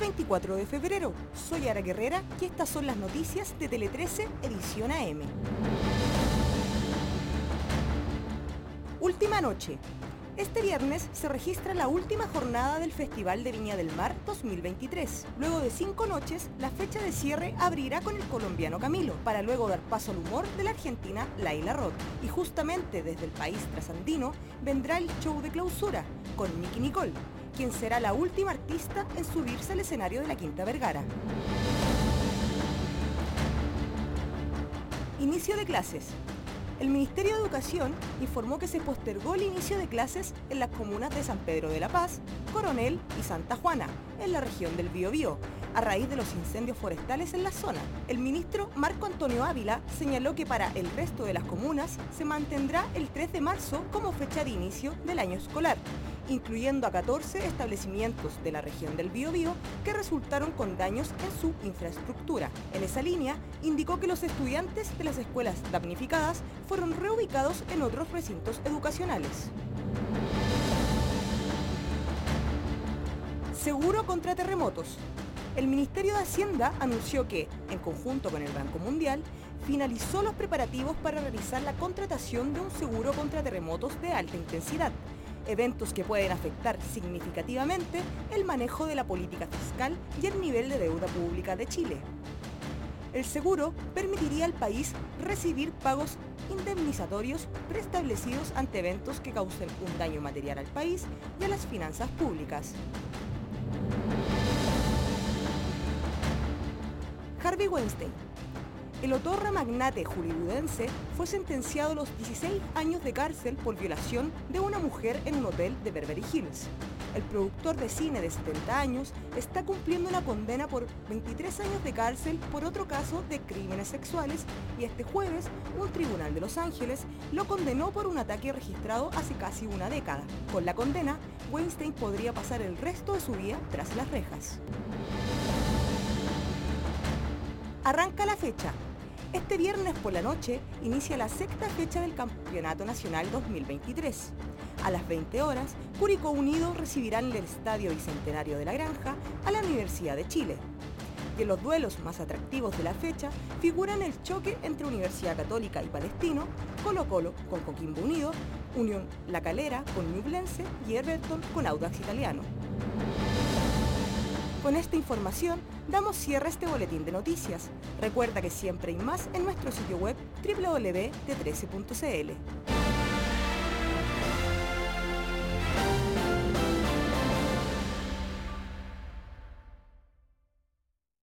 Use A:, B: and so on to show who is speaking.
A: 24 de febrero. Soy Ara Guerrera y estas son las noticias de Tele 13, edición AM. Última noche. Este viernes se registra la última jornada del Festival de Viña del Mar 2023. Luego de cinco noches, la fecha de cierre abrirá con el colombiano Camilo, para luego dar paso al humor de la argentina Laila Roth. Y justamente desde el país trasandino vendrá el show de clausura, con Nicky Nicole, quien será la última artista en subirse al escenario de la Quinta Vergara. Inicio de clases. El Ministerio de Educación informó que se postergó el inicio de clases en las comunas de San Pedro de la Paz, Coronel y Santa Juana, en la región del Biobío, a raíz de los incendios forestales en la zona. El ministro Marco Antonio Ávila señaló que para el resto de las comunas se mantendrá el 3 de marzo como fecha de inicio del año escolar incluyendo a 14 establecimientos de la región del Biobío que resultaron con daños en su infraestructura. En esa línea, indicó que los estudiantes de las escuelas damnificadas fueron reubicados en otros recintos educacionales. Seguro contra terremotos. El Ministerio de Hacienda anunció que, en conjunto con el Banco Mundial, finalizó los preparativos para realizar la contratación de un seguro contra terremotos de alta intensidad eventos que pueden afectar significativamente el manejo de la política fiscal y el nivel de deuda pública de Chile. El seguro permitiría al país recibir pagos indemnizatorios preestablecidos ante eventos que causen un daño material al país y a las finanzas públicas. Harvey Weinstein el otorra magnate hollywoodense fue sentenciado a los 16 años de cárcel por violación de una mujer en un hotel de Beverly Hills. El productor de cine de 70 años está cumpliendo una condena por 23 años de cárcel por otro caso de crímenes sexuales y este jueves un tribunal de Los Ángeles lo condenó por un ataque registrado hace casi una década. Con la condena, Weinstein podría pasar el resto de su vida tras las rejas. Arranca la fecha. Este viernes por la noche inicia la sexta fecha del Campeonato Nacional 2023. A las 20 horas, Curicó Unido recibirá en el Estadio Bicentenario de la Granja a la Universidad de Chile. Y en los duelos más atractivos de la fecha figuran el choque entre Universidad Católica y Palestino, Colo Colo con Coquimbo Unido, Unión La Calera con Ñublense y Everton con Audax Italiano. Con esta información damos cierre a este boletín de noticias. Recuerda que siempre hay más en nuestro sitio web www.t13.cl.